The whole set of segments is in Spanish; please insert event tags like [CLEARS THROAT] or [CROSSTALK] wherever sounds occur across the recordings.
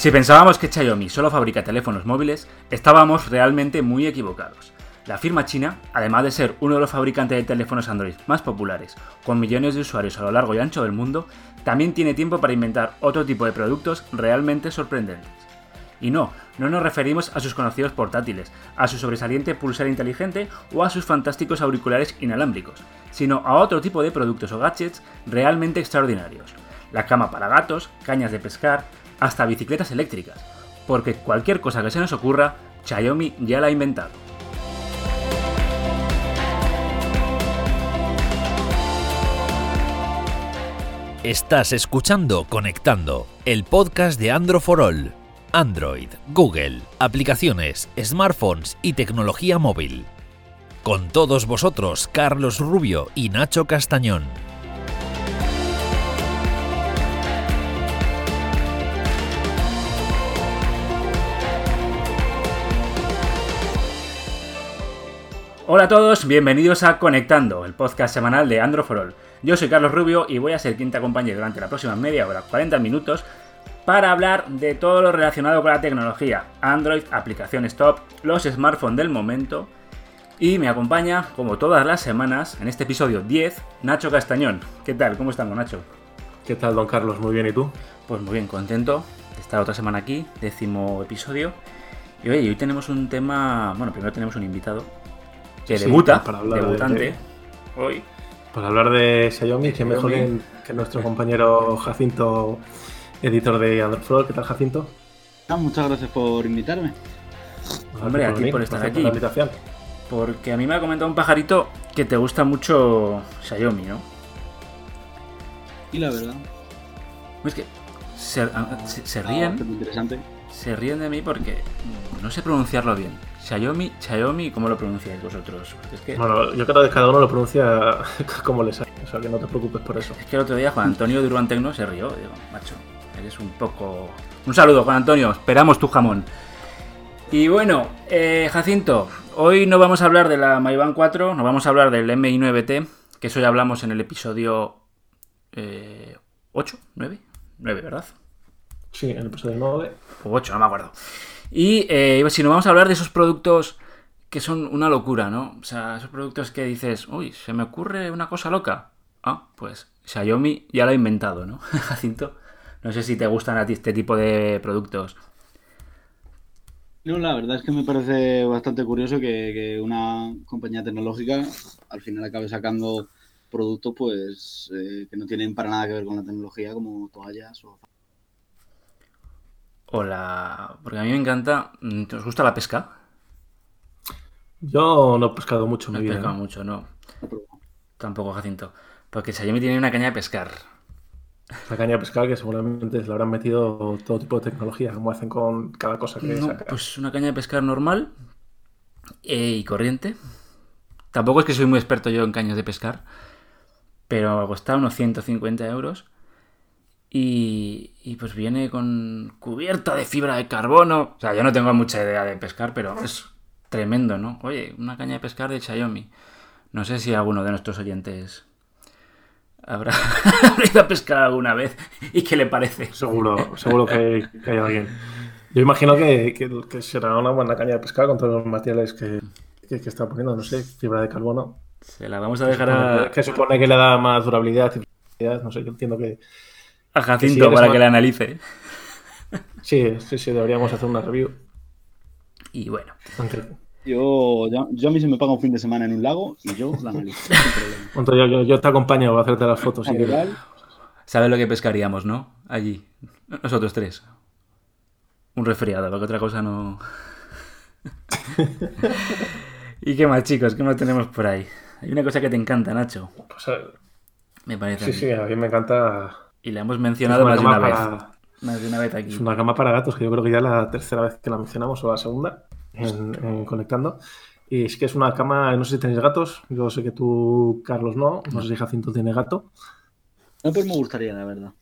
Si pensábamos que Xiaomi solo fabrica teléfonos móviles, estábamos realmente muy equivocados. La firma china, además de ser uno de los fabricantes de teléfonos Android más populares, con millones de usuarios a lo largo y ancho del mundo, también tiene tiempo para inventar otro tipo de productos realmente sorprendentes. Y no, no nos referimos a sus conocidos portátiles, a su sobresaliente pulsar inteligente o a sus fantásticos auriculares inalámbricos, sino a otro tipo de productos o gadgets realmente extraordinarios. La cama para gatos, cañas de pescar, hasta bicicletas eléctricas, porque cualquier cosa que se nos ocurra, Xiaomi ya la ha inventado. Estás escuchando Conectando, el podcast de Android for All. Android, Google, aplicaciones, smartphones y tecnología móvil. Con todos vosotros, Carlos Rubio y Nacho Castañón. Hola a todos, bienvenidos a Conectando, el podcast semanal de Android for All. Yo soy Carlos Rubio y voy a ser quien te acompañe durante la próxima media hora, 40 minutos, para hablar de todo lo relacionado con la tecnología, Android, aplicaciones top, los smartphones del momento. Y me acompaña, como todas las semanas, en este episodio 10, Nacho Castañón. ¿Qué tal? ¿Cómo estamos, Nacho? ¿Qué tal, don Carlos? Muy bien, ¿y tú? Pues muy bien, contento de estar otra semana aquí, décimo episodio. Y oye, hoy tenemos un tema, bueno, primero tenemos un invitado que Sí, debuta, para hablar debutante, de- hoy. Para hablar de Xiaomi, que mejor que, que nuestro compañero Jacinto, editor de Android for All. ¿Qué tal, Jacinto? Ah, muchas gracias por invitarme. Hombre, a ti venir, por estar aquí. la invitación. Porque a mí me ha comentado un pajarito que te gusta mucho Xiaomi, ¿no? Y la verdad, Es que se, a- se- se ah, ríen, bastante interesante. Se ríen de mí porque no sé pronunciarlo bien. Xiaomi, Xiaomi, ¿cómo lo pronunciáis vosotros? Porque es que, Bueno, yo creo que cada uno lo pronuncia [LAUGHS] como le sale. O sea, que no te preocupes por eso. es que el otro día Juan Antonio de Urbán Tecno se rió. Digo, macho, eres un poco... Un saludo, Juan Antonio, esperamos tu jamón. Y bueno, eh, Jacinto, hoy no vamos a hablar de la Mayban 4, no vamos a hablar del MI9T, que eso ya hablamos en el episodio eh, 8, 9, 9, ¿verdad? Sí, en el episodio 9. O 8, no me acuerdo. Y eh, si no vamos a hablar de esos productos que son una locura, ¿no? O sea, esos productos que dices, uy, se me ocurre una cosa loca. Ah, pues Xiaomi ya lo ha inventado, ¿no? [LAUGHS] Jacinto, no sé si te gustan a ti este tipo de productos. No, la verdad es que me parece bastante curioso que, que una compañía tecnológica al final acabe sacando productos pues eh, que no tienen para nada que ver con la tecnología, como toallas o... O la... Porque a mí me encanta... mm, ¿Te os gusta la pesca? Yo no he pescado mucho en No mi he vida. pescado ¿no? mucho, no. Tampoco, Jacinto. Porque Xiaomi tiene una caña de pescar. La caña de pescar que seguramente le habrán metido todo tipo de tecnología, como hacen con cada cosa que No, sacan. pues una caña de pescar normal eh, y corriente. Tampoco es que soy muy experto yo en cañas de pescar, pero costaba unos 150 euros. Y, y pues viene con cubierta de fibra de carbono. O sea, yo no tengo mucha idea de pescar, pero es tremendo, ¿no? Oye, una caña de pescar de Xiaomi. No sé si alguno de nuestros oyentes habrá, [LAUGHS] ido a pescar alguna vez y qué le parece. Seguro, seguro que, que hay alguien. Yo imagino que, que- que será una buena caña de pescar con todos los materiales que, que, que está poniendo, no sé, fibra de carbono. Se la vamos a dejar a, Que supone que le da más durabilidad y flexibilidad, no sé, yo entiendo que a Que Jacinto si para que la analice. sí, sí, sí, deberíamos hacer una review. Y bueno, Yo, yo, yo a mí se me paga un fin de semana en un lago y yo la analizo, sin problema. [LAUGHS] Entonces yo, yo- yo te acompaño a hacerte las fotos. si ¿sabes lo que pescaríamos, no? Allí. Nosotros tres. Un resfriado, porque otra cosa no. [LAUGHS] ¿Y qué más, chicos? ¿Qué más tenemos por ahí? Hay una cosa que te encanta, Nacho. Pues, eh, Me parece. sí, sí, a mí me encanta. Y la hemos mencionado más de una vez. para- Más de una vez aquí. es una cama para gatos, que yo creo que ya es la tercera vez que la mencionamos, o la segunda, en, en Conectando. Y es que es una cama, no sé si tenéis gatos, yo sé que tú, Carlos, no, no sé si Jacinto tiene gato. no, pues me gustaría, la verdad.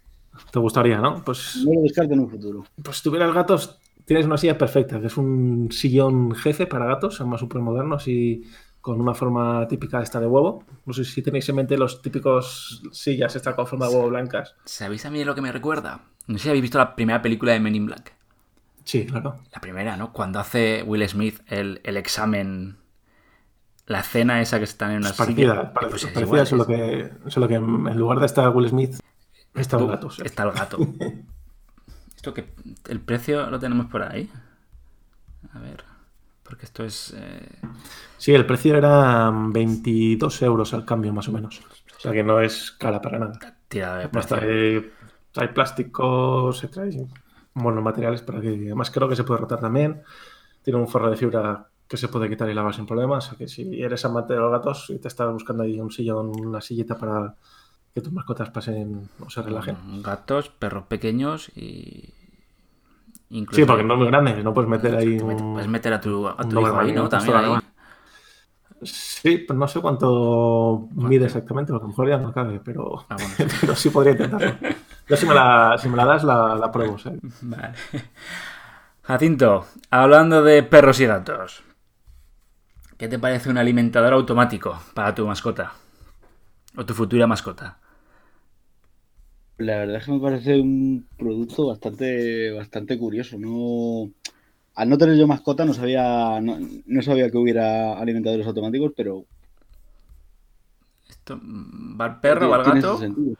Te gustaría, ¿no? Pues, No lo descarto en un futuro. pues si tuvieras gatos, tienes una silla perfecta, que es un sillón jefe para gatos, llama súper moderno, así con una forma típica esta de huevo. No sé si tenéis en mente los típicos sillas estas con forma de huevo blancas. ¿Sabéis a mí lo que me recuerda? No sé si habéis visto la primera película de Men in Black. Sí, claro. La primera, ¿no? Cuando hace Will Smith el, el examen, la cena esa que están en una parecida, silla. Pues es parecida, igual, solo, que, solo que en lugar de estar Will Smith, está el gato. sí. Está el gato. [LAUGHS] Esto que el precio lo tenemos por ahí. A ver, porque esto es eh, Sí, el precio era 22 euros al cambio, más o menos. O sea que no es cara para nada. tirada de trae, trae plásticos, se trae buenos materiales para que. Además, creo que se puede rotar también. Tiene un forro de fibra que se puede quitar y lavar sin problemas. O sea que si eres amante de los gatos y te estás buscando ahí un sillón, una sillita para que tus mascotas pasen o se relajen. Gatos, perros pequeños y. Incluso, Sí, porque no es muy grande, no puedes meter ahí un. Puedes meter a tu, a tu hijo ahí, ¿no? También ahí. Sí, pero no sé cuánto mide exactamente, porque a lo mejor ya no cabe, pero, Ah, bueno, [LAUGHS] pero sí podría intentarlo. Yo si me la, si me la das, la, la pruebo. ¿sí? Vale. Jacinto, hablando de perros y gatos. ¿Qué te parece un alimentador automático para tu mascota? O tu futura mascota. La verdad es que me parece un producto bastante, bastante curioso. No, al no tener yo mascota no sabía, no, no sabía que hubiera alimentadores automáticos, pero Esto, mm, va el perro, va el gato, ese sentido.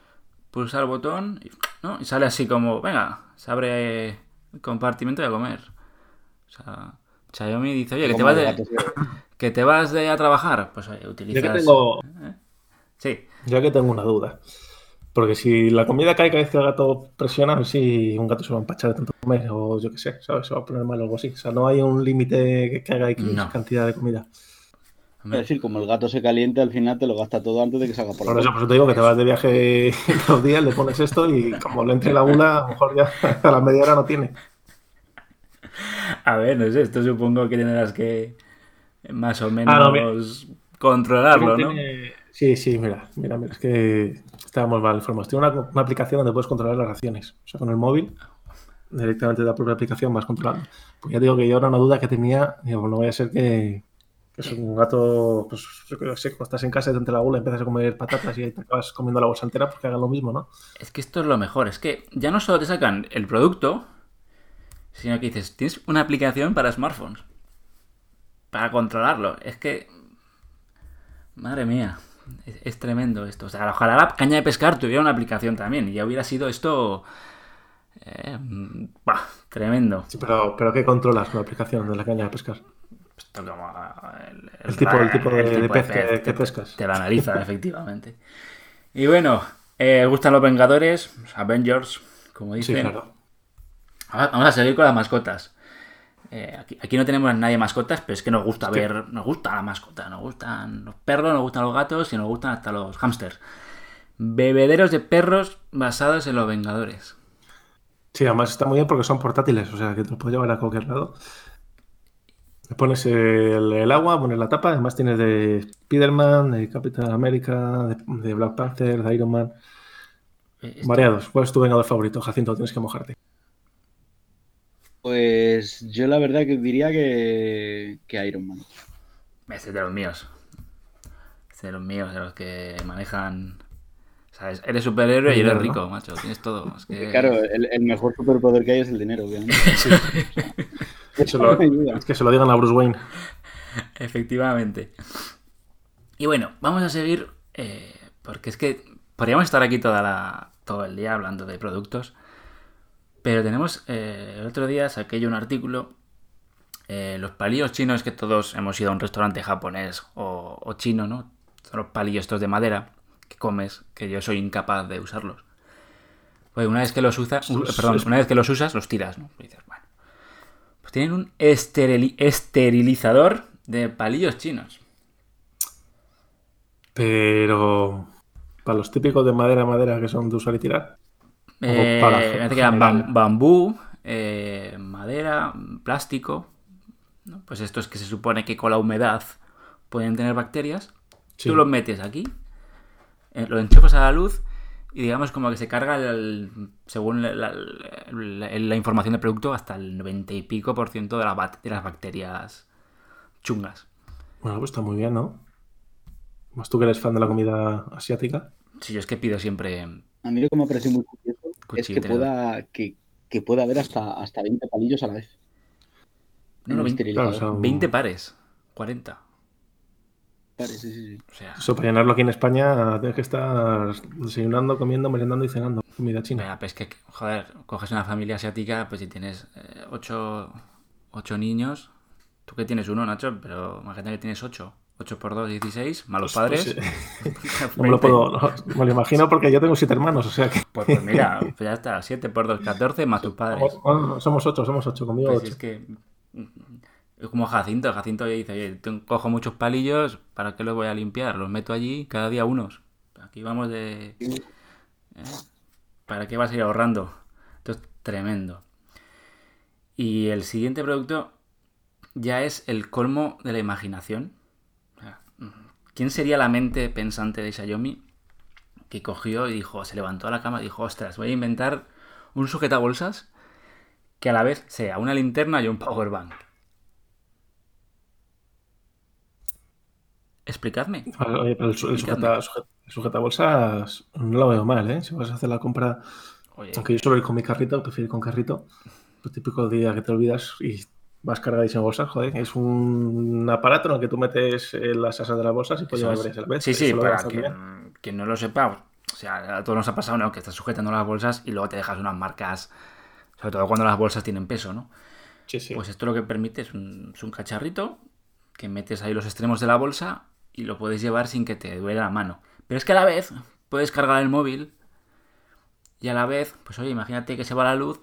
pulsa el botón y, ¿no? y sale así como, venga, se abre el compartimento y a comer. O sea, Xiaomi dice, oye, que te vas de, gato, [LAUGHS] que te vas de a trabajar. Pues oye, Yo utilizas... que tengo, Sí, yo que tengo una duda. Porque si la comida cae cada vez que el gato presiona, a ver si un gato se va a empachar de tanto comer o yo qué sé, ¿sabes? Se va a poner mal o algo así. O sea, no hay un límite que, que haga X No. cantidad de comida. Es decir, como el gato se calienta, al final te lo gasta todo antes de que salga por la Por eso, por eso te digo que te vas de viaje [LAUGHS] dos días, le pones esto y como le entre la bula, a lo mejor ya [LAUGHS] a la media hora no tiene. A ver, no sé, esto supongo que tendrás que más o menos Ah, no, mira. controlarlo, ¿no? Tiene- Sí, sí, mira, mira, mira, es que estábamos mal informados. Tiene una, aplicación donde puedes controlar las raciones. O sea, con el móvil, directamente de la propia aplicación vas controlando. Pues ya digo que yo era una duda que tenía, digo, no vaya a ser que, es un gato, pues yo creo que sé, cuando estás en casa y entra la bula, empiezas a comer patatas y te acabas comiendo la bolsa entera porque hagan lo mismo, ¿no? Es que esto es lo mejor, es que ya no solo te sacan el producto, sino que dices, tienes una aplicación para smartphones. Para controlarlo. Es que... Madre mía. Es, es tremendo esto. O sea, ojalá la caña de pescar tuviera una aplicación también. Y ya hubiera sido esto... eh, bah, tremendo. Sí, pero, pero ¿qué controlas con la aplicación de la caña de pescar? Esto como el, El tipo- el tipo de- de pez que- te- pescas. Te lo analiza, [LAUGHS] efectivamente. Y bueno, eh, gustan los Vengadores, Avengers, como Sí, dicen. claro. Ahora Vamos a seguir con las mascotas. Eh, aquí, aquí no tenemos a nadie mascotas, pero es que nos gusta ver, nos gusta la mascota, nos gustan los perros, nos gustan los gatos y nos gustan hasta los hámsters. Bebederos de perros basados en los Vengadores. Sí, además está muy bien porque son portátiles, o sea que te lo puedes llevar a cualquier lado. Le pones el, el agua, pones la tapa, además tienes de Spiderman, de Capitán América, de, de Black Panther, de Iron Man, Eh, esto- variados. ¿Cuál es tu vengador favorito, Jacinto? Tienes que mojarte. Pues yo la verdad que diría que, que Iron Man. Este es de los míos. Este de los míos, de los que manejan. ¿Sabes? Eres superhéroe y eres rico, macho. Tienes todo. Es que... [LAUGHS] Claro, el, el mejor superpoder que hay es el dinero, obviamente. [LAUGHS] Lo, [LAUGHS] es que se lo digan a Bruce Wayne. Efectivamente. Y bueno, vamos a seguir. eh, porque es que podríamos estar aquí toda la, todo el día hablando de productos. Pero tenemos. eh, el otro día saqué yo un artículo. eh, los palillos chinos que todos hemos ido a un restaurante japonés o, o chino, ¿no? Son los palillos estos de madera que comes, que yo soy incapaz de usarlos. Pues una vez que los usas, perdón, una vez que los usas, los tiras, ¿no? Y dices, bueno. Pues tienen un esterili- esterilizador de palillos chinos. Pero para los típicos de madera, madera que son de usar y tirar. Eh, para me parece que era bambú, eh, madera, plástico. ¿no? Pues estos que se supone que con la humedad pueden tener bacterias. Sí. Tú los metes aquí, eh, lo enchufas a la luz y digamos como que se carga, el- según la, la- la- la información del producto, hasta el 90 y pico por ciento de, de las bacterias chungas. Bueno, pues está muy bien, ¿no? Más tú que eres fan de la comida asiática. Si yo es que pido siempre... A mí lo que me parece muy curioso es que pueda, que, que pueda haber hasta, hasta 20 palillos a la vez. No, no, 20, esterilizador. claro, o sea, 20 pares. 40. Vale, sí, sí, sí. O sea, Eso para llenarlo aquí en España tienes que estar desayunando, comiendo, merendando y cenando. Comida china. Mira, pues que, joder, coges una familia asiática, pues si tienes eh, ocho, ocho niños, tú que tienes uno, Nacho, pero imagínate que tienes ocho. 8 por 2, 16, malos padres. Pues, [LAUGHS] no me lo 20. puedo. no, me lo imagino porque yo tengo siete hermanos, o sea que. Pues, pues mira, [LAUGHS] pues ya está, 7 por 2, 14, más tus padres. Somos, bueno, somos ocho, somos ocho, conmigo Pues ocho. es que. Es como Jacinto. Jacinto dice: Oye, cojo muchos palillos, ¿para qué los voy a limpiar? Los meto allí cada día unos. Aquí vamos de. ¿eh? ¿Para qué vas a ir ahorrando? Esto es tremendo. Y el siguiente producto ya es el colmo de la imaginación. ¿Quién sería la mente pensante de Xiaomi que cogió y dijo, se levantó a la cama y dijo, ostras, voy a inventar un sujetabolsas que a la vez sea una linterna y un power bank? Explicadme. Oye, pero el, su- el sujeta, sujetabolsas no lo veo mal, ¿eh? Si vas a hacer la compra, Oye, aunque yo suelo ir con mi carrito, prefiero ir con carrito. El típico día que te olvidas y vas cargadísimo en bolsas, joder. Es un aparato en el que tú metes eh, las asas de las bolsas y puedes llevar varias a la vez. Sí, sí, para bien. que no lo sepa. O sea, a todos nos ha pasado, ¿no? Que estás sujetando las bolsas y luego te dejas unas marcas, sobre todo cuando las bolsas tienen peso, ¿no? Sí, sí. Pues esto lo que permite es un, es un cacharrito que metes ahí los extremos de la bolsa y lo puedes llevar sin que te duele la mano. Pero es que a la vez puedes cargar el móvil y a la vez, pues oye, imagínate que se va la luz,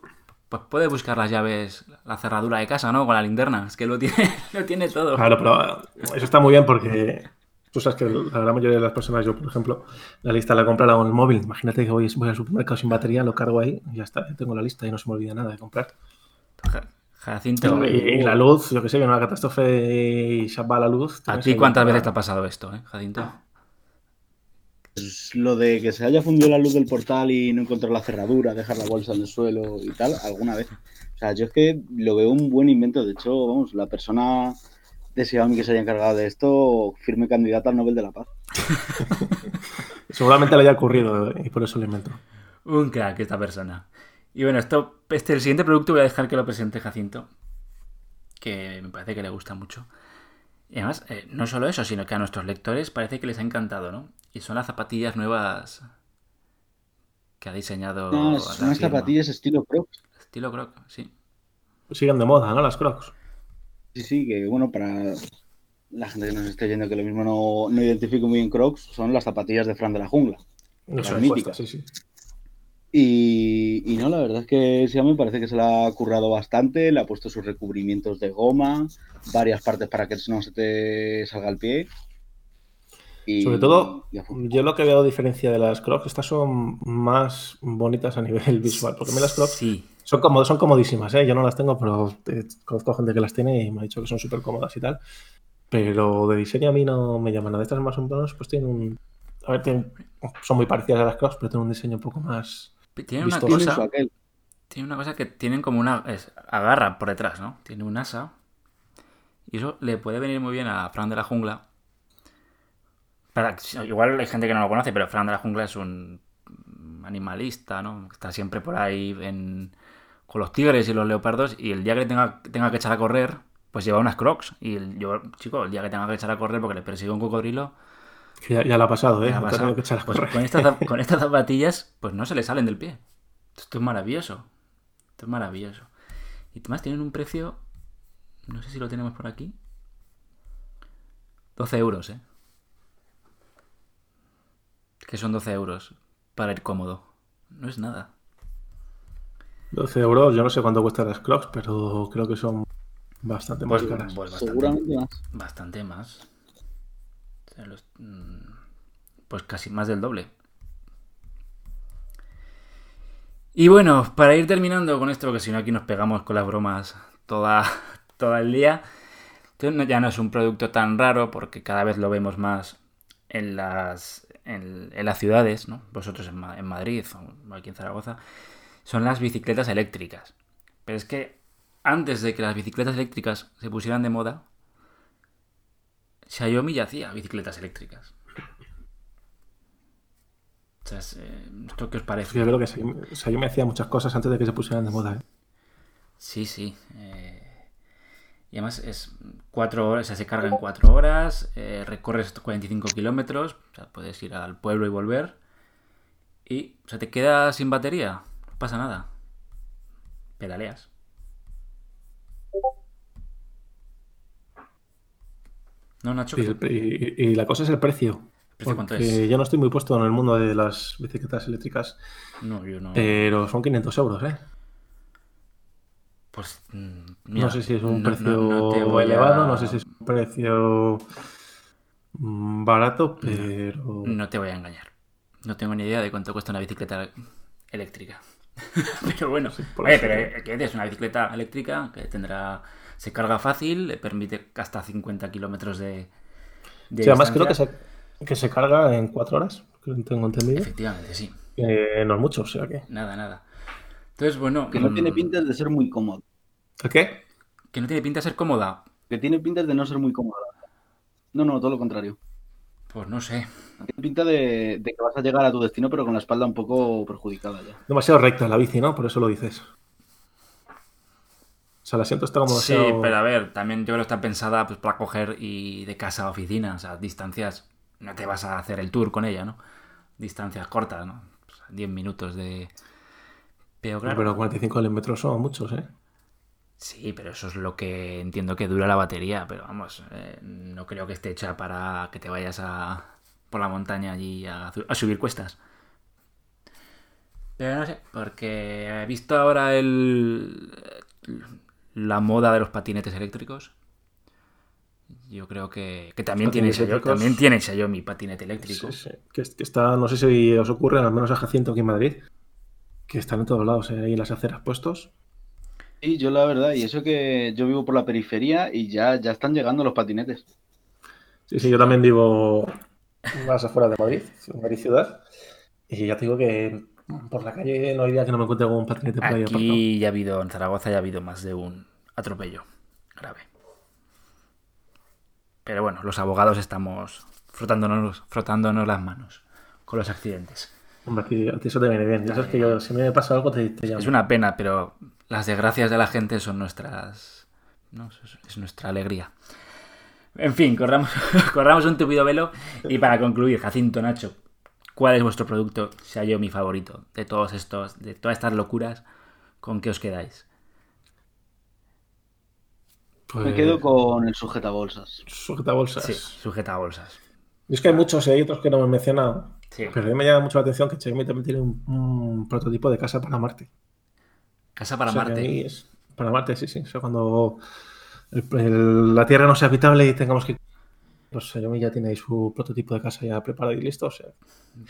pues puedes buscar las llaves, la cerradura de casa, ¿no? Con la linterna. Es que lo tiene, [LAUGHS] lo tiene todo. Claro, pero eso está muy bien porque tú sabes que la gran mayoría de las personas, yo por ejemplo, la lista la hago en el móvil. Imagínate que voy, voy al supermercado sin batería, lo cargo ahí y ya está, ya tengo la lista y no se me olvida nada de comprar. Ja- Jacinto, Y, y la luz, yo que sé, viene una catástrofe y se va la luz. ¿a ti cuántas veces te ha pasado esto, eh, Jacinto? Pues lo de que se haya fundido la luz del portal y no encontrar la cerradura, dejar la bolsa en el suelo y tal, alguna vez. O sea, yo es que lo veo un buen invento. De hecho, vamos, la persona de Xiaomi que se haya encargado de esto, firme candidata al Nobel de la Paz. [LAUGHS] Seguramente le haya ocurrido y por eso lo invento. Un crack esta persona. Y bueno, esto, este, el siguiente producto voy a dejar que lo presente Jacinto, que me parece que le gusta mucho. Y además, eh, no solo eso, sino que a nuestros lectores parece que les ha encantado, ¿no? Y son las zapatillas nuevas que ha diseñado. No, son firma. zapatillas estilo Crocs. Estilo Croc, sí. Siguen de moda, ¿no? Las crocs. Sí, sí, que bueno, para la gente que nos esté yendo que lo mismo no, no identifico muy bien Crocs, son las zapatillas de Fran de la Jungla. No Las son míticas. sí, sí. Y, y no, la verdad es que Xiaomi parece que se la ha currado bastante, le ha puesto sus recubrimientos de goma, varias partes para que no se te salga el pie. Y, Sobre todo, yo lo que veo diferencia de las crocs, estas son más bonitas a nivel visual. Porque a mí las crocs Sí, son, cómodo- son comodísimas, ¿eh? Yo no las tengo, pero eh, conozco gente que las tiene y me ha dicho que son súper cómodas y tal. Pero de diseño a mí no me llaman nada. Estas más o menos, pues tienen un. A ver, tienen- son muy parecidas a las crocs, pero tienen un diseño un poco más. Tiene una cosa. aquel. Tiene una cosa que tienen como una. es- agarra por detrás, ¿no? Tiene un asa. Y eso le puede venir muy bien a Fran de la Jungla. Para, igual hay gente que no lo conoce, pero Fran de la Jungla es un animalista, ¿no? Está siempre por ahí en- con los tigres y los leopardos. Y el día que tenga, tenga que echar a correr, pues lleva unas crocs. Y el, yo, chico, el día que tenga que echar a correr porque le persigue un cocodrilo, ya, ya la ha pasado, ¿eh? ha pasado. que echar a Pues con, estas, [LAUGHS] con estas zapatillas, pues no se le salen del pie. Esto es maravilloso. Esto es maravilloso. Y además tienen un precio, no sé si lo tenemos por aquí. 12 euros, ¿eh? Que son 12 euros para ir cómodo. No es nada. 12 euros, yo no sé cuánto cuestan las crocs, pero creo que son bastante más Pues, caras. pues bastante, Seguramente más. bastante más. Los- mm, pues casi más del doble. Y bueno, para ir terminando con esto, porque si no aquí nos pegamos con las bromas toda, [LAUGHS] todo el día. Ya no es un producto tan raro porque cada vez lo vemos más en las, en, las ciudades, ¿no? Vosotros en, en Madrid o aquí en Zaragoza. Son las bicicletas eléctricas. Pero es que antes de que las bicicletas eléctricas se pusieran de moda, Xiaomi ya hacía bicicletas eléctricas. O sea, eh, ¿esto qué os parece? Yo creo que yo me hacía muchas cosas antes de que se pusieran de moda. ¿eh? Sí, sí. eh, Y además es cuatro horas, o sea, se carga en cuatro horas, eh, recorres 45 kilómetros, o sea, puedes ir al pueblo y volver. Y, o sea, te quedas sin batería, no pasa nada. Pedaleas. No, Nacho. Y, la cosa es el precio. ¿Precio cuánto es? yo no estoy muy puesto en el mundo de las bicicletas eléctricas, No, yo no. pero son 500 euros, ¿eh? Pues, mm, mira, no sé si es un no- precio no- no te voy a- elevado, no sé si es un precio mm, barato, pero... No te voy a engañar. No tengo ni idea de cuánto cuesta una bicicleta eléctrica. [LAUGHS] pero bueno, por oye, pero ¿qué es? Una bicicleta eléctrica que tendrá. Se carga fácil, le permite hasta 50 kilómetros de. de Sí, además creo que se, que se carga en 4 horas, creo que tengo entendido. Efectivamente, sí. Eh, no es mucho, o sea que... Nada, nada. Entonces, bueno. Que no tiene mm, pintas de ser muy cómodo. ¿El qué? Que no tiene pinta de ser cómoda. Que tiene pintas de no ser muy cómoda. No, no, todo lo contrario. Pues no sé. Tiene pinta de, de que vas a llegar a tu destino, pero con la espalda un poco perjudicada ya. Demasiado recta la bici, ¿no? Por eso lo dices. O sea, el asiento está como Sí, demasiado... pero a ver, también yo creo que está pensada pues, para coger y de casa a oficina, o sea, distancias. No te vas a hacer el tour con ella, ¿no? Distancias cortas, ¿no? Pues, 10 minutos de. Pero claro. Pero 45 kilómetros son muchos, ¿eh? Sí, pero eso es lo que entiendo que dura la batería, pero vamos, eh, no creo que esté hecha para que te vayas a por la montaña allí a, a subir cuestas. Pero no sé, porque he visto ahora el la moda de los patinetes eléctricos. Yo creo que, que también, tiene Patinetes Xiaomi, eléctricos. también tiene Xiaomi patinete eléctrico. Sí, sí. Que, que está, no sé si os ocurre, al menos a Jacinto aquí en Madrid, que están en todos lados, eh, ahí en las aceras puestos. Y yo la verdad, y eso que yo vivo por la periferia y ya, ya están llegando los patinetes. Sí, sí, yo también vivo más afuera de Madrid, en Madrid ciudad, y ya te digo que por la calle no hay día que no me encuentre con un patinete por ahí. Aquí ya ha habido, en Zaragoza ya ha habido más de un atropello grave. Pero bueno, los abogados estamos frotándonos, frotándonos las manos con los accidentes. Hombre, a ti, a ti eso te viene bien. Ya sabes que yo, si me pasa algo, te, te llamo. Es una pena, pero las desgracias de la gente son nuestras. ¿no? Es- Es nuestra alegría. En fin, corramos, [LAUGHS] corramos un tupido velo. Y para concluir, Jacinto Nacho, ¿cuál es vuestro producto Xiaomi favorito de todos estos, de todas estas locuras? ¿Con qué os quedáis? Pues, Me quedo con el sujetabolsas. Sujeta bolsas. Sí, sujeta bolsas. Y es que hay muchos y hay otros que no me he mencionado. Sí. Pero a mí me llama mucho la atención que Xiaomi también tiene un, un prototipo de casa para Marte. Casa para O sea, Marte. es- para Marte, sí, sí. O sea, cuando el- el- la Tierra no sea habitable y tengamos que... Pues Xiaomi ya tiene ahí su prototipo de casa ya preparado y listo. O sea,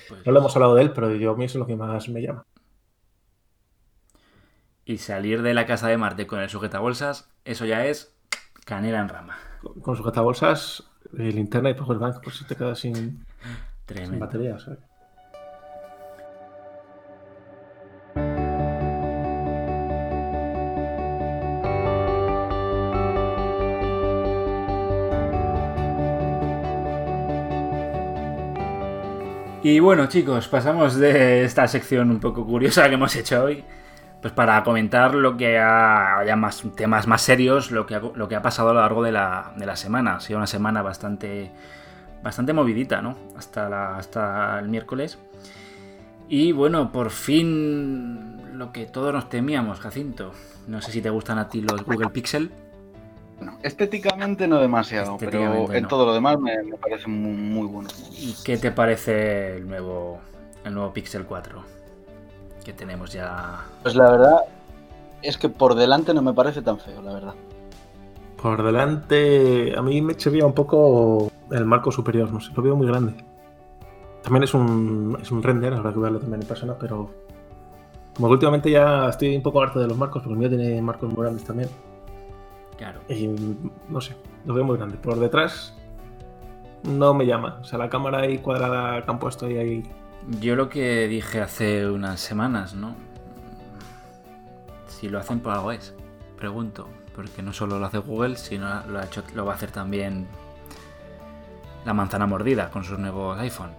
Pues- no lo hemos hablado de él, pero yo a mí eso es lo que más me llama. Y salir de la casa de Marte con el sujetabolsas, eso ya es canela en rama. Con, con sujetabolsas, eh, linterna y powerbank, pues si te quedas sin, batería. o sea. Y bueno, chicos, pasamos de esta sección un poco curiosa que hemos hecho hoy, pues para comentar lo que ha, ya más temas más serios, lo que ha, lo que ha pasado a lo largo de la, de la semana. Ha sido una semana bastante, bastante movidita, ¿no? Hasta, hasta el miércoles. Y bueno, por fin lo que todos nos temíamos, Jacinto. No sé si te gustan a ti los Google Pixel. Bueno, estéticamente no demasiado, pero en no. todo lo demás me, me parece muy, muy bueno. ¿Y qué te parece el nuevo, el nuevo Pixel 4? Que tenemos ya Pues la verdad es que por delante no me parece tan feo, la verdad. Por delante, a mí me chirría un poco el marco superior, no sé, lo veo muy grande. También es un, es un render, habrá que verlo también en persona, pero como que últimamente ya estoy un poco harto de los marcos, porque el mío tiene marcos muy grandes también. Claro. Y no sé, lo veo muy grande. Por detrás no me llama. O sea, la cámara ahí cuadrada que han puesto ahí, ahí Yo lo que dije hace unas semanas, ¿no? Si lo hacen por algo es. Pregunto. Porque no solo lo hace Google, sino lo, ha hecho, lo va a hacer también la manzana mordida con sus nuevos iPhone.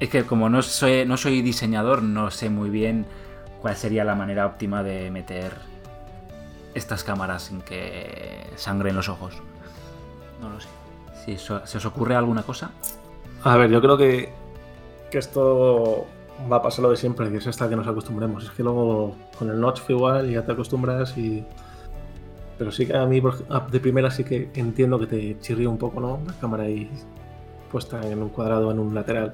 Es que como no soy, no soy diseñador, no sé muy bien cuál sería la manera óptima de meter estas cámaras sin que sangren los ojos? No lo sé. Si eso- ¿Se os ocurre alguna cosa? A ver, yo creo que, que esto va a pasar lo de siempre, que es hasta que nos acostumbremos. Es que luego con el notch fue igual y ya te acostumbras y... Pero sí que a mí de primera sí que entiendo que te chirría un poco, ¿no? La cámara ahí puesta en un cuadrado, en un lateral.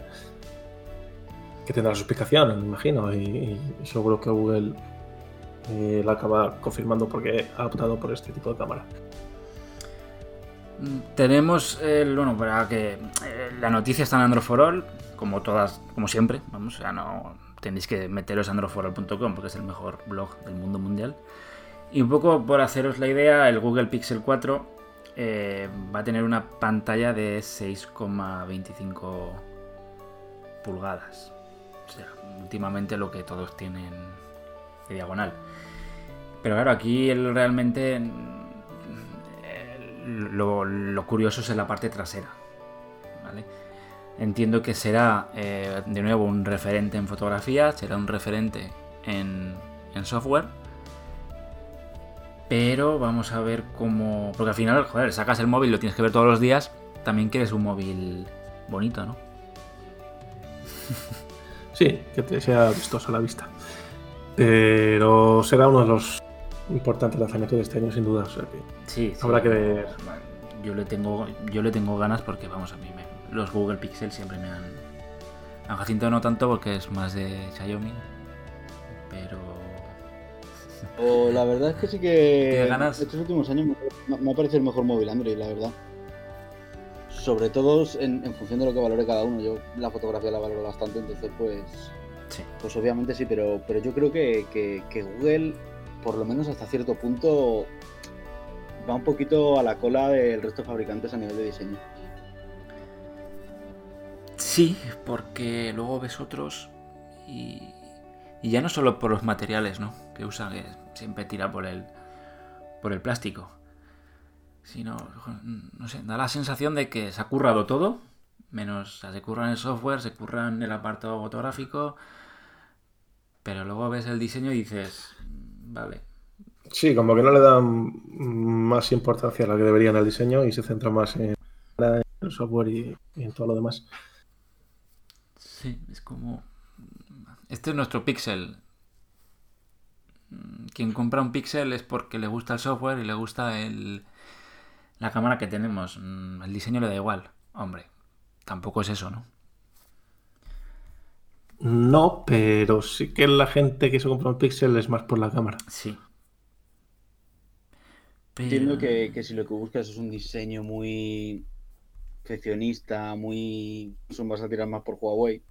Que tendrá su explicación, me imagino. Y, y seguro que Google eh, la acaba confirmando porque ha optado por este tipo de cámara. Mm, Tenemos el, bueno, para que eh, la noticia está en Android for All, como todas, como siempre, vamos, sea, no tenéis que meteros a androidforall.com porque es el mejor blog del mundo mundial. Y un poco por haceros la idea, el Google Pixel 4 eh, va a tener una pantalla de 6,25 pulgadas. O sea, últimamente lo que todos tienen de diagonal. Pero claro, aquí el, realmente mm, lo, curioso es en la parte trasera. Entiendo que será eh, de nuevo un referente en fotografía, será un referente en, en software. Pero vamos a ver cómo. Porque al final, joder, sacas el móvil, lo tienes que ver todos los días. También quieres un móvil bonito, ¿no? Sí, que te sea vistoso a la vista. Pero será uno de los importantes lanzamientos de este año, sin duda. O sea que Sí, sí. Habrá que ver. Yo le tengo, yo le tengo ganas porque, vamos, a mí me- los Google Pixel siempre me han. A Jacinto no tanto porque es más de Xiaomi. Pero. O la verdad es que sí que ¿Tiene ganas? estos últimos años me, me ha parecido el mejor móvil Android, la verdad. Sobre todo en, en función de lo que valore cada uno. Yo la fotografía la valoro bastante, entonces pues, Sí. pues obviamente sí, pero, pero yo creo que, que- que Google, por lo menos hasta cierto punto, va un poquito a la cola del resto de fabricantes a nivel de diseño. Sí, porque luego ves otros y, y ya no solo por los materiales, ¿no? Que usan, que siempre tira por el por el plástico, sino, no sé, da la sensación de que se ha currado todo, menos, o sea, se curran el software, se curran el apartado fotográfico, pero luego ves el diseño y dices, vale, Sí, como que no le dan más importancia a la que deberían al diseño y se centra más en el software y, y en todo lo demás. Sí, es como. Este es nuestro Pixel. Quien compra un Pixel es porque le gusta el software y le gusta el, la cámara que tenemos. El diseño le da igual. Hombre, tampoco es eso, ¿no? No, pero sí que la gente que se compra un Pixel es más por la cámara. Sí. Entiendo que, que si lo que buscas es un diseño muy perfeccionista, muy... Son vas a tirar más por Huawei.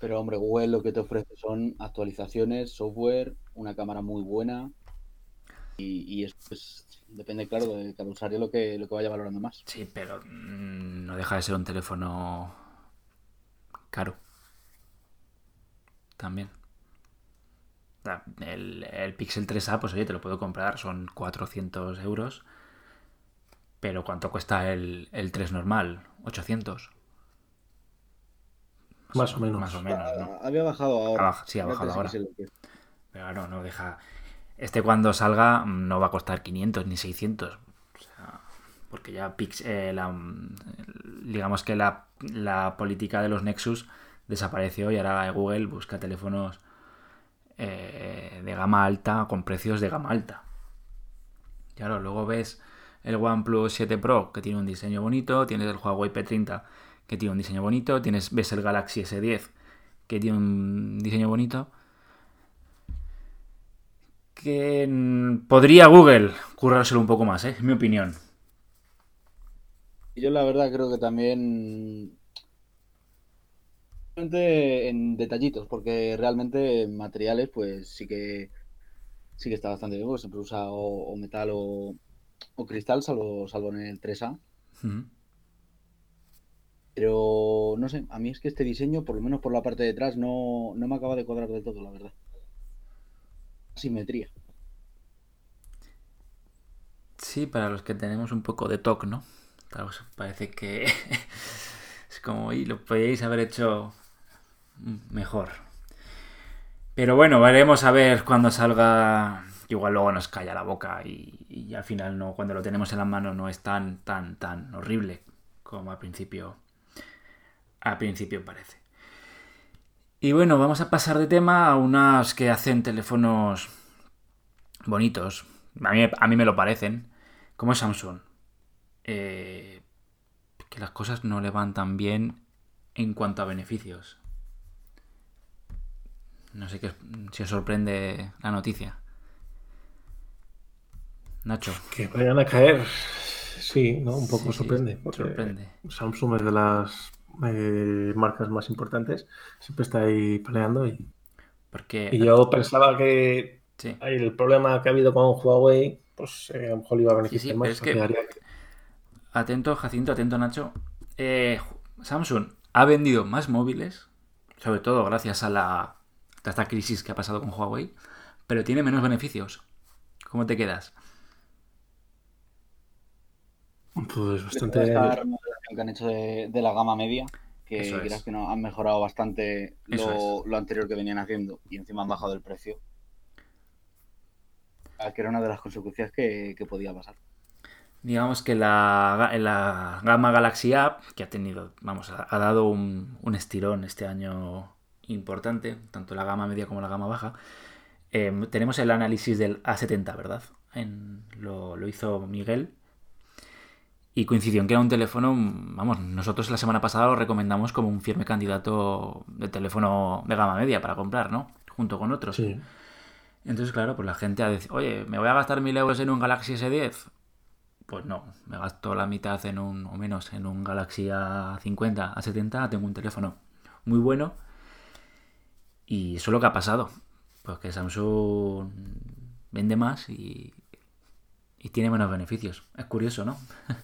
Pero hombre, Google lo que te ofrece son actualizaciones, software, una cámara muy buena y, y eso pues, depende, claro, de cada usuario lo que, lo que vaya valorando más. Sí, pero mm, no deja de ser un teléfono caro. También. O El, el Pixel 3A, pues oye, te lo puedo comprar, son 400 euros. Pero ¿cuánto cuesta el, el 3 normal? 800. Más o menos. Más o menos, ¿no? Ah, Había bajado ahora. Ha baj- sí, ha bajado ahora. Pero claro, no deja. Este cuando salga mm, no va a costar 500 ni 600. O sea, porque ya eh, la, mm, digamos que la, política de los Nexus desapareció y ahora Google busca teléfonos eh, de gama alta con precios de gama alta. Claro, luego ves el OnePlus 7 Pro que tiene un diseño bonito, tienes el Huawei P30 que tiene un diseño bonito, tienes ves el Galaxy S10 que tiene un diseño bonito que mm, podría Google currárselo un poco más, ¿eh? en mi opinión. Yo la verdad creo que también en detallitos, porque realmente en materiales pues sí que sí que está bastante bien, porque siempre usa o, o metal o, o cristal, salvo, salvo en el 3A. Ujú. Pero no sé, a mí es que este diseño, por lo menos por la parte de atrás, no, no me acaba de cuadrar del todo, la verdad. Simetría. Sí, para los que tenemos un poco de TOC, ¿no? Parece que [LAUGHS] es como, y lo podíais haber hecho mejor. Pero bueno, veremos a ver cuando salga. Igual luego nos calla la boca y, al final no, cuando lo tenemos en la mano no es tan, tan, tan horrible como al principio. Al principio parece. Y bueno, vamos a pasar de tema a unas que hacen teléfonos bonitos. A mí, a mí me lo parecen. Como Samsung. Eh, que las cosas no le van tan bien en cuanto a beneficios. No sé qué, si os sorprende la noticia. Nacho. Que vayan a caer. Sí, ¿no? Un poco Sí, sorprende. sorprende. Samsung es de las eh, marcas más importantes. Siempre está ahí peleando. Y, Porque. y yo pensaba que sí. el problema que ha habido con Huawei, pues eh, a lo mejor iba a beneficiar más. pero es que- Atento, Jacinto, atento, Nacho. Eh, Samsung ha vendido más móviles, sobre todo gracias a la a esta crisis que ha pasado con Huawei, pero tiene menos beneficios. ¿Cómo te quedas? Pues Esta bastante. remodelación que han hecho de, de la gama media, que Eso es. quieras que no, han mejorado bastante lo, lo anterior que venían haciendo y encima han bajado el precio. Ah, Que era una de las consecuencias que, que podía pasar. Digamos que la, la gama Galaxy App, que ha tenido, vamos, ha, ha dado un, un estirón este año importante, tanto la gama media como la gama baja. Eh, tenemos el análisis del A70, ¿verdad? En- lo, lo hizo Miguel. Y coincidió en que era un teléfono, vamos, nosotros la semana pasada lo recomendamos como un firme candidato de teléfono de gama media para comprar, ¿no? Junto con otros. Sí. Entonces, claro, pues la gente ha dicho, oye, ¿me voy a gastar mil euros en un Galaxy S10? Pues no, me gasto la mitad en un, o menos, en un Galaxy A50, A70, tengo un teléfono muy bueno. Y eso es lo que ha pasado. Pues que Samsung vende más y, y tiene menos beneficios. Es curioso, ¿no? [LAUGHS]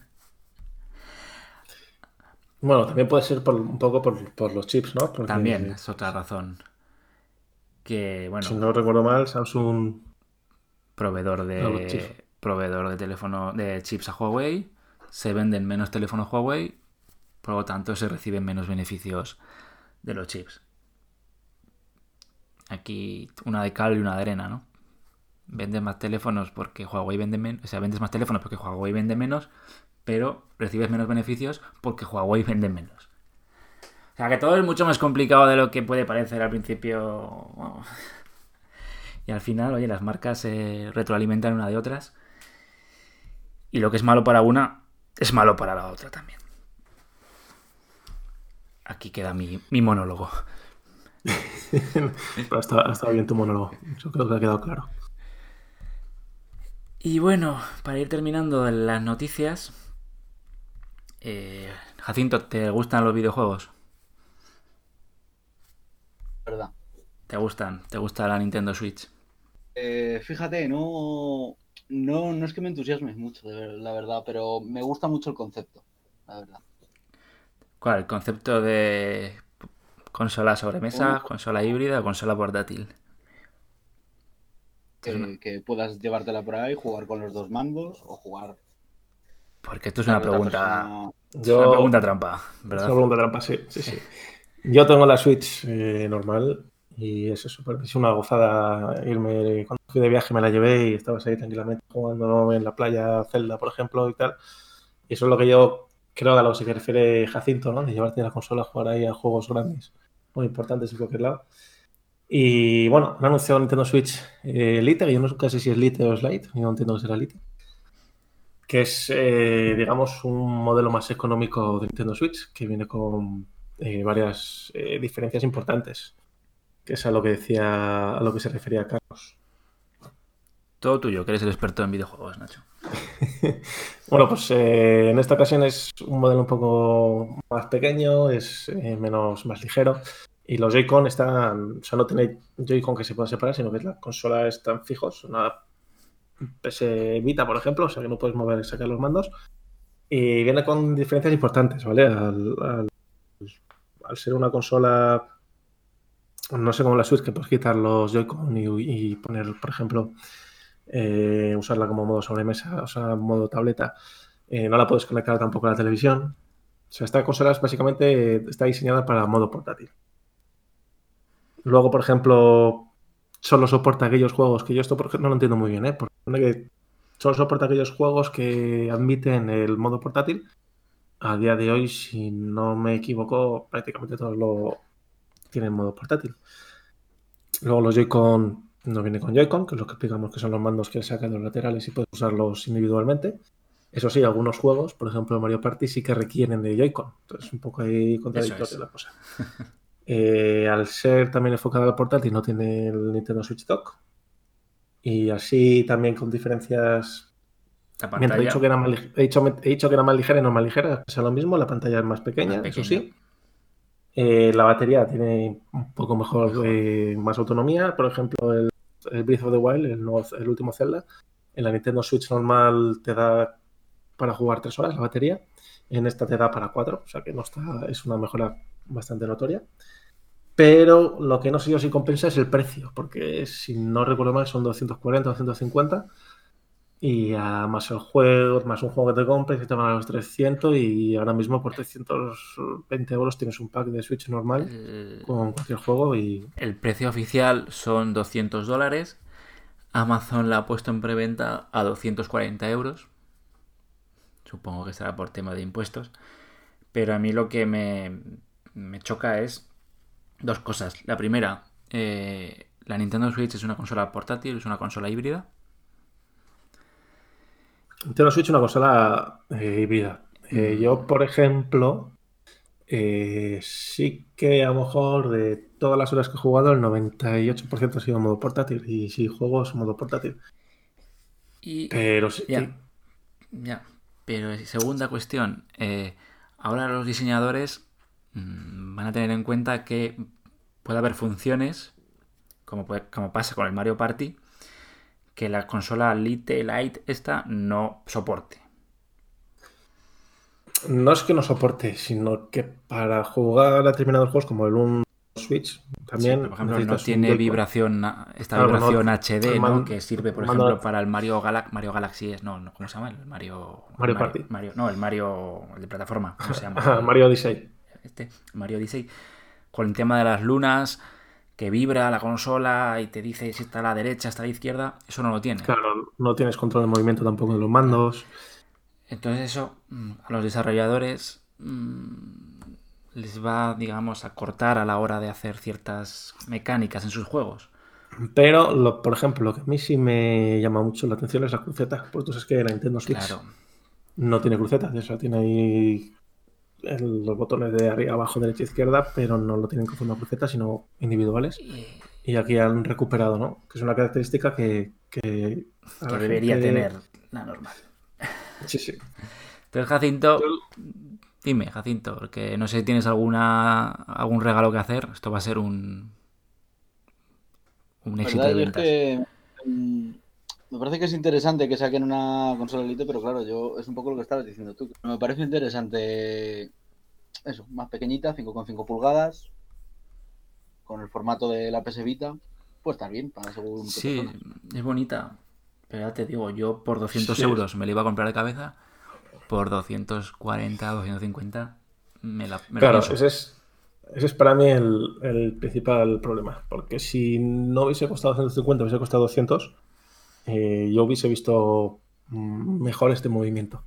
Bueno, también puede ser por, un poco por, por los chips, ¿no? Porque, También es otra razón. Que, bueno, Si no recuerdo mal, Samsung. proveedor de. Proveedor de teléfono de chips a Huawei se venden menos teléfonos Huawei por lo tanto se reciben menos beneficios de los chips. Aquí una de cal y una de arena no vendes más teléfonos porque Huawei vende menos o sea vendes más teléfonos porque Huawei vende menos pero recibes menos beneficios porque Huawei vende menos. O sea que todo es mucho más complicado de lo que puede parecer al principio [LAUGHS] y al final, oye, las marcas se retroalimentan una de otras. Y lo que es malo para una es malo para la otra también. Aquí queda mi, mi monólogo. [LAUGHS] Pero ha estado, ha estado bien tu monólogo. Eso creo que ha quedado claro. Y bueno, para ir terminando las noticias. eh, Jacinto, ¿te gustan los videojuegos? ¿Verdad? ¿Te gustan? ¿Te gusta la Nintendo Switch? Eh, fíjate, no, no, no es que me entusiasmes mucho, la verdad, pero me gusta mucho el concepto, la verdad. ¿Cuál? ¿El concepto de consola sobremesa, Oh. consola híbrida o consola portátil? Que, Es una- que puedas llevártela por ahí, jugar con los dos mandos o jugar. Porque esto es una con pregunta, persona. es una pregunta trampa, Es una pregunta trampa, sí, sí, sí. Yo tengo la Switch eh, normal y es eso, es una gozada irme. Cuando fui de viaje me la llevé y estabas ahí tranquilamente jugando en la playa Zelda, por ejemplo, y tal. Y eso es lo que yo creo a lo que se refiere Jacinto, ¿no? De llevarte la consola a jugar ahí a juegos grandes, muy importantes en cualquier lado. Y bueno, han anunciado Nintendo Switch eh, Lite, que yo no sé si es Lite o es Lite, yo no entiendo que será Lite. Que es, eh, digamos, un modelo más económico de Nintendo Switch, que viene con eh, varias eh, diferencias importantes, que es a lo que decía, a lo que se refería Carlos. Todo tuyo, que eres el experto en videojuegos, Nacho. [LAUGHS] Bueno, pues eh, en esta ocasión es un modelo un poco más pequeño, es eh, menos, más ligero. Y los Joy-Con están, o sea, no tiene Joy-Con que se puedan separar, sino que la consola están fijos. Una PS Vita, por ejemplo, o sea que no puedes mover y sacar los mandos. Y viene con diferencias importantes, ¿vale? Al, ser una consola, no sé cómo la Switch, que puedes quitar los Joy-Con y poner, por ejemplo, eh, usarla como modo sobremesa, o sea, modo tableta. Eh, no la puedes conectar tampoco a la televisión. O sea, esta consola es básicamente está diseñada para modo portátil. Luego, por ejemplo, solo soporta aquellos juegos que yo esto porque no lo entiendo muy bien, ¿eh? Solo soporta aquellos juegos que admiten el modo portátil. A día de hoy, si no me equivoco, prácticamente todos lo tienen modo portátil. Luego los Joy-Con no viene con Joy-Con, que es lo que explicamos que son los mandos que sacan de los laterales y puedes usarlos individualmente. Eso sí, algunos juegos, por ejemplo Mario Party, sí que requieren de Joy-Con. Entonces, un poco ahí contradictoria la cosa. [LAUGHS] Eh, al ser también enfocado al portátil, no tiene el Nintendo Switch Dock. Y así también con diferencias. he, dicho que era más, he, dicho, que era más ligera y no más ligera, es lo mismo. La pantalla es más pequeña, eso sí. Eh, la batería tiene un poco mejor, eh, más autonomía. Por ejemplo, el, Breath of the Wild, el, el último Zelda, en la Nintendo Switch normal te da para jugar tres horas la batería. En esta te da para cuatro, o sea que no está, es una mejora bastante notoria. Pero lo que no sé yo si compensa es el precio, porque si no recuerdo mal son 240, 250 y más el juego, más un juego que te compres y te van a los 300 y ahora mismo por 320 euros tienes un pack de Switch normal con cualquier juego y... El precio oficial son 200 dólares. Amazon la ha puesto en preventa a 240 euros. Supongo que será por tema de impuestos. Pero a mí lo que me, choca es dos cosas. La primera, eh, la Nintendo Switch es una consola portátil, es una consola híbrida. Nintendo Switch es una consola eh, híbrida. Eh, mm. yo, por ejemplo, sí que a lo mejor de todas las horas que he jugado, el 98% ha sido modo portátil. Y sí, juegos en modo portátil. Pero sí. ya. Pero segunda cuestión, eh, ahora los diseñadores mm, van a tener en cuenta que puede haber funciones, como, como pasa con el Mario Party, que la consola Lite Lite esta no soporte. No es que no soporte, sino que para jugar a determinados juegos como el 1 Switch también. por ejemplo, no tiene vibración, esta vibración HD, ¿no? Que sirve, por ejemplo, para el Mario, Galaxy Mario Galaxy. Es, no, no, ¿cómo se llama? El Mario. Mario Party. Mario, no, el Mario el de plataforma. ¿Cómo se [LAUGHS] llama? Mario Odyssey. Este, Mario Odyssey. Con el tema de las lunas, que vibra la consola y te dice si está a la derecha, está a la izquierda. Eso no lo tiene. Claro, no tienes control de movimiento tampoco de los mandos. Entonces, eso mm, a los desarrolladores. Mm, les va, digamos, a cortar a la hora de hacer ciertas mecánicas en sus juegos. Pero, por ejemplo, lo que a mí sí me llama mucho la atención es la cruceta. Pues tú sabes que la Nintendo Switch no tiene cruceta, o sea, tiene ahí los botones de arriba, abajo, derecha, izquierda, pero no lo tienen como una cruceta, sino individuales. Y... aquí han recuperado, ¿no? Que es una característica que, que, debería tener la normal. [LAUGHS] Sí, sí. Entonces, Jacinto, Dime, Jacinto, porque no sé si tienes alguna algún regalo que hacer. Esto va a ser un un éxito de ventas. Mm, me parece que es interesante que saquen una consola Elite, pero claro, yo es un poco lo que estabas diciendo tú. Me parece interesante eso, más pequeñita, 5,5 pulgadas, con el formato de la PS Vita. Puede estar bien para según Sí, es bonita. Pero ya te digo, yo por 200 euros me la iba a comprar de cabeza por 240, 250, me la me Claro, ese es, ese es para mí el, principal problema. Porque si no hubiese costado 250, hubiese costado 200, eh, yo hubiese visto mm, mejor este movimiento.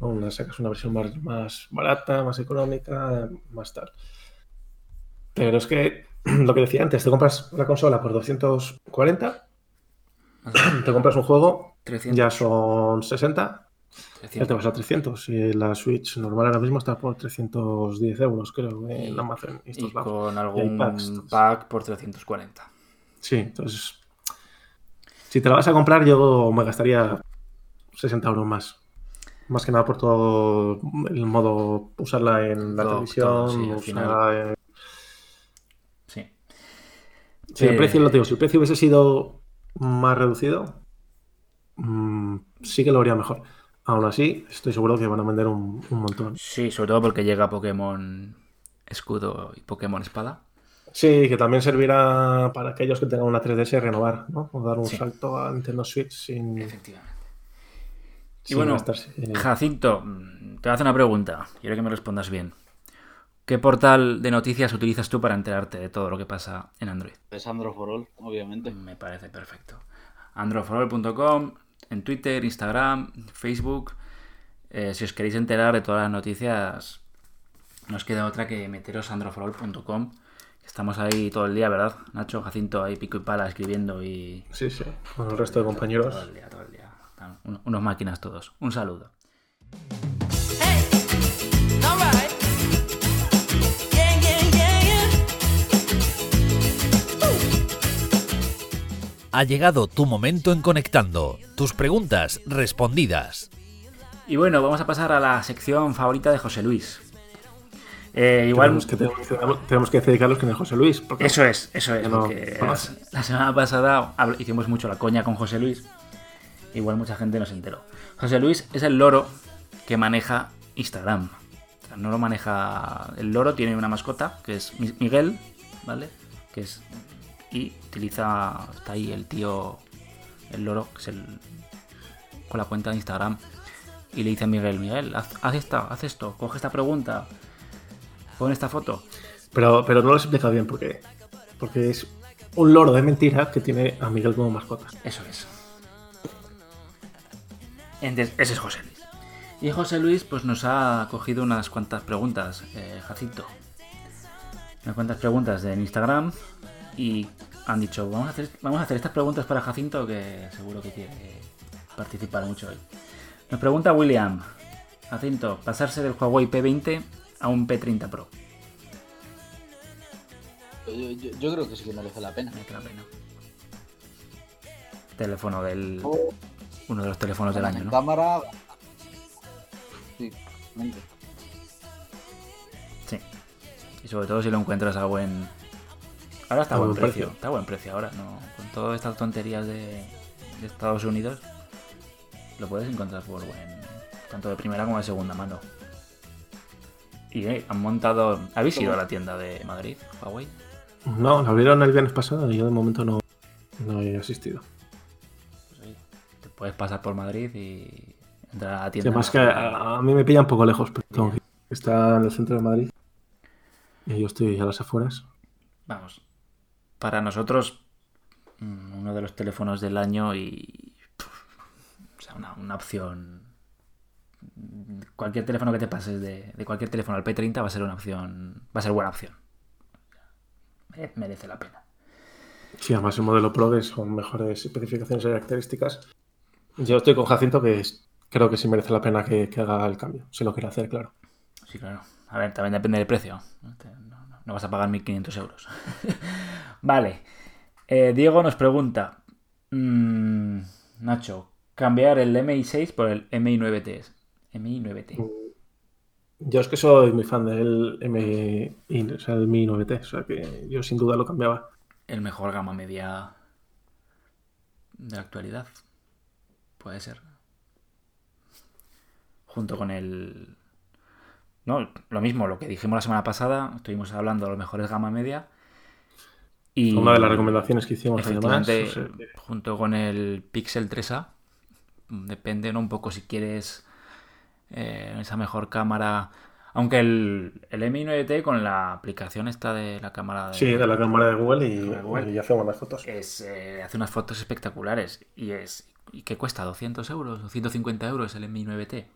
Una, sacas una versión más, barata, más económica, más tal. Pero es que [CLEARS THROAT] lo que decía antes, te compras la consola por 240, [CLEARS THROAT] te compras un juego, ya son 60, ya te vas a 300. Y la Switch normal ahora mismo está por 310 euros, creo, en Amazon. Y, con algún pack por 340. Sí, entonces. Si te la vas a comprar, yo me gastaría 60 euros más. Más que nada por todo el modo usarla en la televisión, sí, usarla Sí. Si el precio, lo digo, si el precio hubiese sido más reducido, mm, sí que lo haría mejor. Aún así, estoy seguro que van a vender un, montón. Sí, sobre todo porque llega Pokémon Escudo y Pokémon Espada. Sí, que también servirá para aquellos que tengan una 3DS renovar, ¿no? O dar un salto a Nintendo Switch sin. Efectivamente. Y bueno, Jacinto, te voy a hacer una pregunta. Quiero que me respondas bien. ¿Qué portal de noticias utilizas tú para enterarte de todo lo que pasa en Android? Es Android for All, obviamente. Me parece perfecto. androidforall.com, en Twitter, Instagram, Facebook. Eh, si os queréis enterar de todas las noticias, no os queda otra que meteros a androidforall.com. Estamos ahí todo el día, ¿verdad? Nacho, Jacinto, ahí pico y pala escribiendo y... Sí, sí, con el resto de compañeros. Todo el día, todo el día. Unos máquinas todos. Un saludo. Ha llegado tu momento en Conectando. Tus preguntas respondidas. Y bueno, vamos a pasar a la sección favorita de José Luis. Eh, igual... Tenemos que, tenemos, tenemos que dedicarlos con el José Luis. Porque Eso es, eso es. No la, la semana pasada hicimos mucho la coña con José Luis. Igual mucha gente no se enteró. José Luis es el loro que maneja Instagram. O sea, no lo maneja. El loro tiene una mascota que es Mi- Miguel, ¿vale? Que es. Y utiliza. Está ahí el tío. El loro, que es el. Con la cuenta de Instagram. Y le dice a Miguel: Miguel, haz, haz esta, haz esto, coge esta pregunta. Pon esta foto. Pero, pero no lo has explicado bien porque, porque es un loro de mentira que tiene a Miguel como mascota. Eso es. Entonces, ese es José Luis. Y José Luis pues nos ha cogido unas cuantas preguntas, eh, Jacinto. Unas cuantas preguntas en Instagram y han dicho, vamos a, hacer, vamos a hacer estas preguntas para Jacinto que seguro que quiere participar mucho hoy. Nos pregunta William, Jacinto, pasarse del Huawei P20 a un P30 Pro. Yo, yo- yo creo que sí que merece la pena. Merece la pena. Teléfono del... Oh, Uno de los teléfonos del año, ¿no? cámara. Sí, mente. Sí. Y sobre todo si lo encuentras a buen. Ahora está a A buen buen precio. precio. Está a buen precio ahora, ¿no? Con todas estas tonterías de, de Estados Unidos, lo puedes encontrar por buen. Tanto de primera como de segunda mano. Y eh, han montado. ¿Habéis ido a la tienda de Madrid, Huawei? No, la abrieron el viernes pasado y yo de momento no, no he asistido. Pues oye, te puedes pasar por Madrid y entrar a la Sí, tienda. además que a, a mí me pilla un poco lejos, pero tengo que ir. está en el centro de Madrid y yo estoy a las afueras. Vamos. Para nosotros, mm, uno de los teléfonos del año y. o sea, una, una opción. Cualquier teléfono que te pases de, de cualquier teléfono al P30 va a ser una opción. Va a ser buena opción. Mere- Merece la pena. Sí, además el modelo Pro que son mejores especificaciones y características. Yo estoy con Jacinto que es- creo que sí merece la pena que, que haga el cambio, si lo quiere hacer, claro. Sí, claro. A ver, también depende del precio. No, vas a pagar 1.500 euros. [LAUGHS] vale. Eh, Diego nos pregunta. mm, Nacho, cambiar el MI6 por el MI9T. MI9T. Yo es que soy muy fan del Mi, o sea, el Mi 9T, o sea que yo sin duda lo cambiaba. el mejor gama media de la actualidad. Puede ser. Junto con el... No, lo mismo, lo que dijimos la semana pasada, estuvimos hablando de los mejores gama media. Y Una de las recomendaciones que hicimos además. o sea, junto con el Pixel 3A, depende ¿no? un poco si quieres eh, esa mejor cámara. Aunque el, el Mi9T con la aplicación esta de la cámara de, sí, de la cámara de Google y, De Google. y hace buenas fotos. es, eh, hace unas fotos espectaculares. ¿Y es y qué cuesta? ¿200 euros o 150 euros el Mi 9T?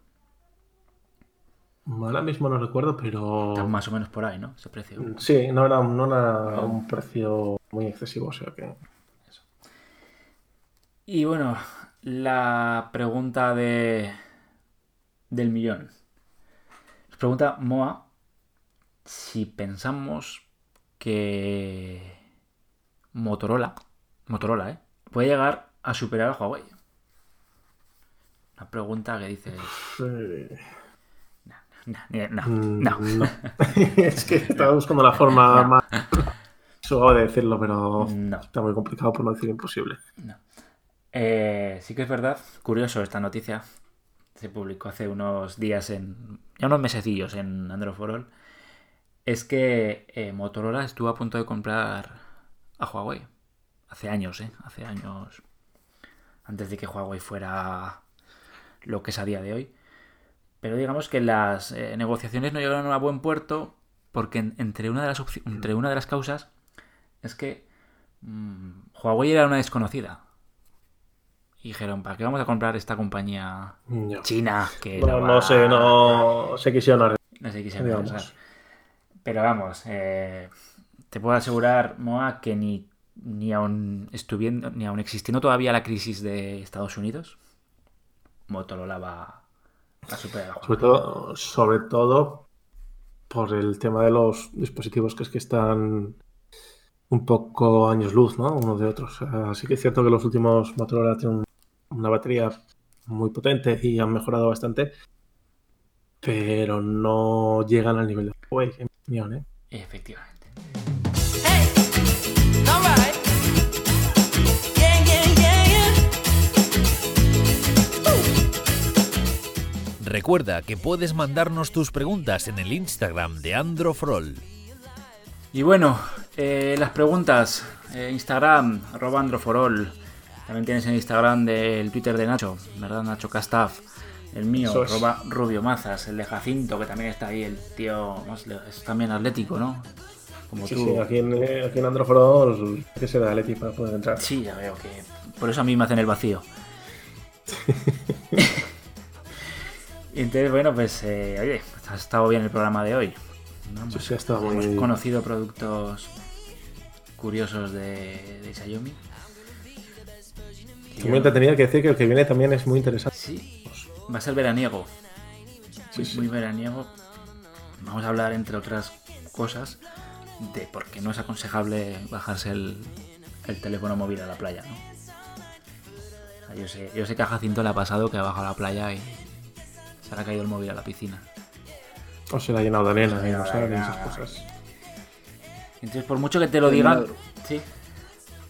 Ahora mismo no recuerdo, pero Está más o menos por ahí, ¿no? Ese precio. sí, no era, no era un precio muy excesivo, o sea que Y bueno, la pregunta de del millón. Nos pregunta Moa si pensamos que Motorola, Motorola, ¿eh? Puede llegar a superar a Huawei. Una pregunta que dices... eh, No, no, mm, no. no. [LAUGHS] es que estaba buscando la forma No. más suave de decirlo, pero No. está muy complicado por no decir imposible. Eh, sí que es verdad, curioso esta noticia. Se publicó hace unos días en. ya unos mesecillos en Android for All. Es que eh, Motorola estuvo a punto de comprar a Huawei. Hace años, ¿eh? Hace años. Antes de que Huawei fuera lo que es a día de hoy. Pero digamos que las eh, negociaciones no llegaron a buen puerto porque en- entre una de las entre una de las causas es que mm, Huawei era una desconocida. Y dijeron, ¿para qué vamos a comprar esta compañía Ya. china? Que No, va- no sé, no se quisieron arreglar. no se digamos. pensar. Pero vamos, eh, te puedo asegurar, Moa, que ni, ni aun estuviendo, ni aun existiendo todavía la crisis de Estados Unidos, Motorola va a superar. Sobre todo, sobre todo por el tema de los dispositivos que es que están un poco años luz, ¿no? Unos de otros. O sea, sí que es cierto que los últimos Motorola tienen una batería muy potente y han mejorado bastante, pero no llegan al nivel de Huawei, en mi opinión, ¿eh? Efectivamente. Hey, alright. Yeah, yeah, yeah, yeah. Recuerda que puedes mandarnos tus preguntas en el Instagram de Androfrol. Y bueno, eh, las preguntas. eh, Instagram, arroba androforol. También tienes el Instagram del Twitter de Nacho, ¿verdad? Nacho Castaf. El mío, arroba Rubio Mazas. El de Jacinto, que también está ahí, el tío es también atlético, ¿no? Como Sí, tú. sí, aquí en, aquí en que ser Leti para poder entrar. Sí, ya veo que. Por eso a mí me hacen el vacío. [LAUGHS] Y Entonces, bueno, pues, eh, oye, ha estado bien el programa de hoy. ¿no? Sí, ha estado muy- Hemos conocido productos curiosos de, de Xiaomi. Estoy muy entretenido hay que decir que el que viene también es muy interesante. Sí, va a ser veraniego. Sí, Muy, sí. muy veraniego. Vamos a hablar, entre otras cosas, de por qué no es aconsejable bajarse el, el teléfono móvil a la playa, ¿no? Yo sé, yo sé que a Jacinto le ha pasado que ha bajado a la playa y se le ha caído el móvil a la piscina. O se le ha llenado de arena no llenado de sabe arena. esas cosas. Entonces, por mucho que te lo digan... Sí.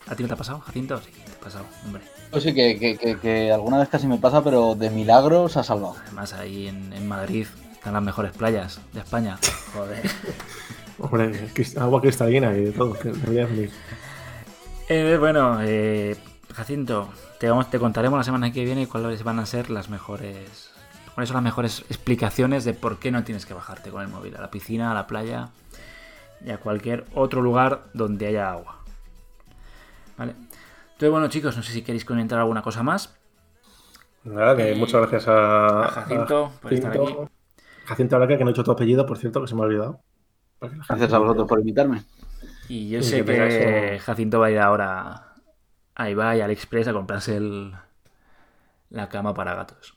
¿A ti no te ha pasado, Jacinto? Sí, pasado, hombre. Sí que, que, que, que alguna vez casi me pasa, pero de milagro se ha salvado. Además, ahí en, en Madrid están las mejores playas de España. [LAUGHS] Joder. Hombre, agua cristalina y de todo, que debería venir. Eh, bueno, eh, Jacinto, te, vamos, te contaremos la semana que viene cuáles van a ser las mejores. cuáles son las mejores explicaciones de por qué no tienes que bajarte con el móvil a la piscina, a la playa y a cualquier otro lugar donde haya agua. Vale. Entonces, bueno, chicos, no sé si queréis comentar alguna cosa más. Nada, que muchas gracias a, A Jacinto por estar Jacinto. aquí. Jacinto Araca, que no he hecho tu apellido, por cierto, que se me ha olvidado. Gracias a vosotros por invitarme. Y yo Y sé que Jacinto va a ir ahora a Ibai, al Express, a comprarse el, la cama para gatos.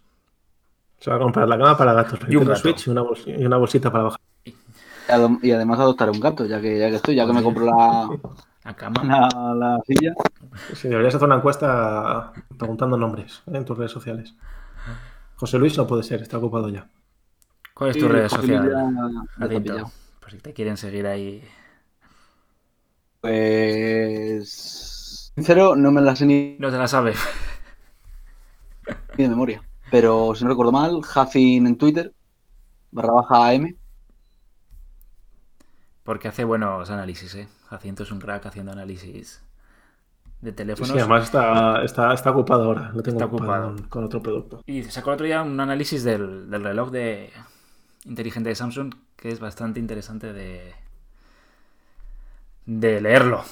Se va a comprar la cama para gatos, Y un gato. Switch y una, bols- y una bolsita para bajar. Y adem- Y además adoptaré un gato, ya que, ya que estoy, ya que me compro la, [LAUGHS] La cama. la, la silla. Sí, deberías hacer una encuesta preguntando nombres ¿eh? en tus redes sociales. José Luis no puede ser, está ocupado ya. ¿Cuál es Sí, tu red social? Por si te quieren seguir ahí. Pues. Sincero, no me la sé ni No te la sabes. ni de memoria. Pero si no recuerdo mal, Jafin en Twitter, barra baja AM. Porque hace buenos análisis, ¿eh? Jacinto es un crack haciendo análisis de teléfonos. sí, además está, está, está ocupado ahora. Lo tengo Está ocupado, con otro producto. Y sacó el otro día un análisis del, del reloj de inteligente de Samsung que es bastante interesante de, de leerlo.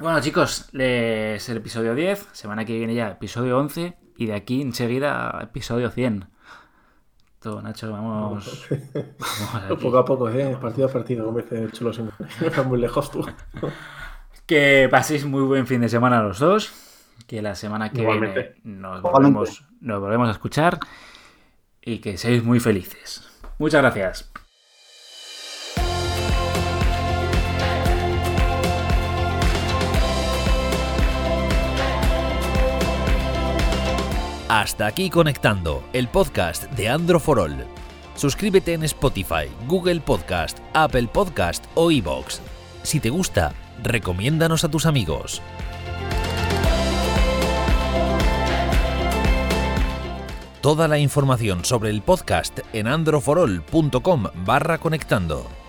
Bueno, chicos, es el episodio 10. Semana que viene ya, episodio 11. Y de aquí enseguida, episodio 100. Todo, Nacho, vamos. vamos. [LAUGHS] Poco a poco, ¿eh? partido a partido, como dice el Cholo Simeone. No [LAUGHS] estás muy lejos tú. [LAUGHS] Que paséis muy buen fin de semana los dos. Que la semana que Igualmente. viene nos Igualmente. volvemos, nos volvemos a escuchar. Y que seáis muy felices. Muchas gracias. Hasta aquí conectando, el podcast de Androforol. Suscríbete en Spotify, Google Podcast, Apple Podcast o iVoox. Si te gusta, recomiéndanos a tus amigos. Toda la información sobre el podcast en androforol.com barra conectando.